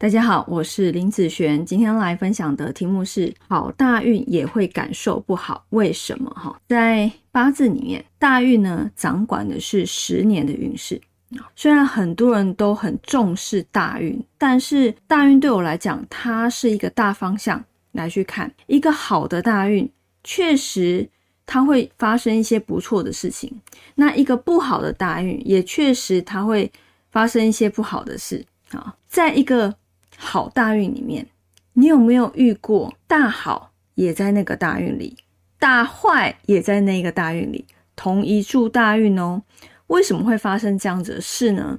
大家好，我是林子璇，今天来分享的题目是好大运也会感受不好，为什么？哈，在八字里面，大运呢掌管的是十年的运势。虽然很多人都很重视大运，但是大运对我来讲，它是一个大方向来去看。一个好的大运，确实它会发生一些不错的事情；那一个不好的大运，也确实它会发生一些不好的事。啊，在一个好大运里面，你有没有遇过大好也在那个大运里，大坏也在那个大运里，同一柱大运哦？为什么会发生这样子的事呢？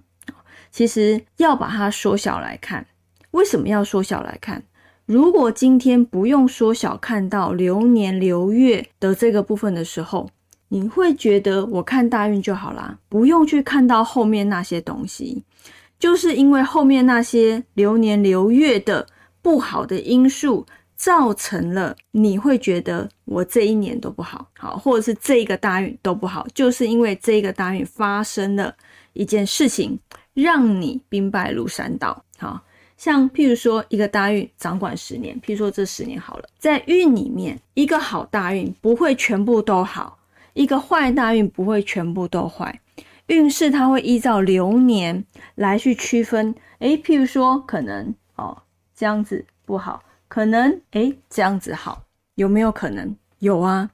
其实要把它缩小来看，为什么要缩小来看？如果今天不用缩小看到流年流月的这个部分的时候，你会觉得我看大运就好啦，不用去看到后面那些东西。就是因为后面那些流年流月的不好的因素，造成了你会觉得我这一年都不好，好，或者是这一个大运都不好，就是因为这一个大运发生了一件事情，让你兵败如山倒。好像譬如说一个大运掌管十年，譬如说这十年好了，在运里面一个好大运不会全部都好，一个坏大运不会全部都坏。运势它会依照流年来去区分，诶，譬如说可能哦这样子不好，可能诶这样子好，有没有可能？有啊，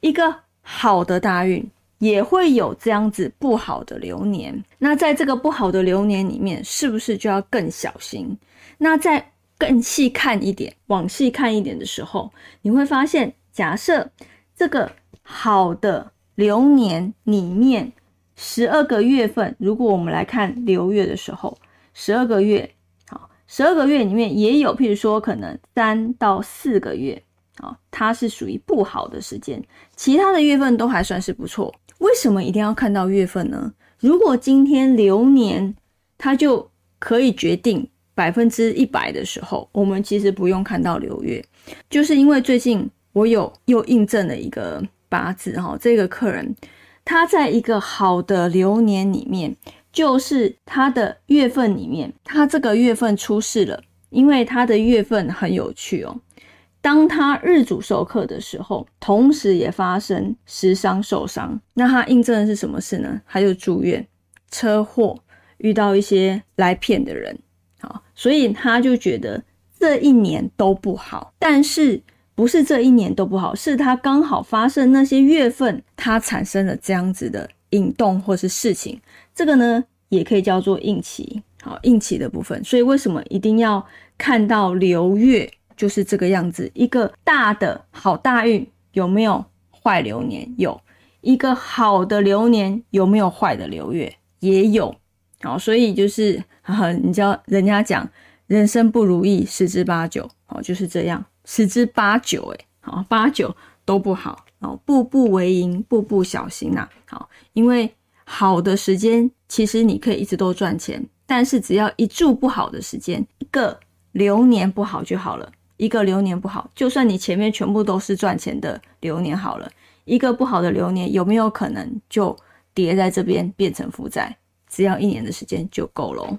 一个好的大运也会有这样子不好的流年。那在这个不好的流年里面，是不是就要更小心？那再更细看一点，往细看一点的时候，你会发现，假设这个好的流年里面。十二个月份，如果我们来看流月的时候，十二个月，好，十二个月里面也有，譬如说可能三到四个月，啊，它是属于不好的时间，其他的月份都还算是不错。为什么一定要看到月份呢？如果今天流年它就可以决定百分之一百的时候，我们其实不用看到流月，就是因为最近我有又印证了一个八字，哈，这个客人。他在一个好的流年里面，就是他的月份里面，他这个月份出事了，因为他的月份很有趣哦。当他日主受克的时候，同时也发生食伤受伤，那他印证的是什么事呢？他就住院、车祸，遇到一些来骗的人，好，所以他就觉得这一年都不好，但是。不是这一年都不好，是它刚好发生那些月份，它产生了这样子的引动或是事情。这个呢，也可以叫做应期，好应期的部分。所以为什么一定要看到流月，就是这个样子？一个大的好大运有没有坏流年？有一个好的流年有没有坏的流月？也有。好，所以就是你知道人家讲人生不如意十之八九，好就是这样。十之八九，哎，好，八九都不好，哦，步步为营，步步小心呐，好，因为好的时间，其实你可以一直都赚钱，但是只要一住不好的时间，一个流年不好就好了，一个流年不好，就算你前面全部都是赚钱的流年好了，一个不好的流年有没有可能就叠在这边变成负债？只要一年的时间就够了。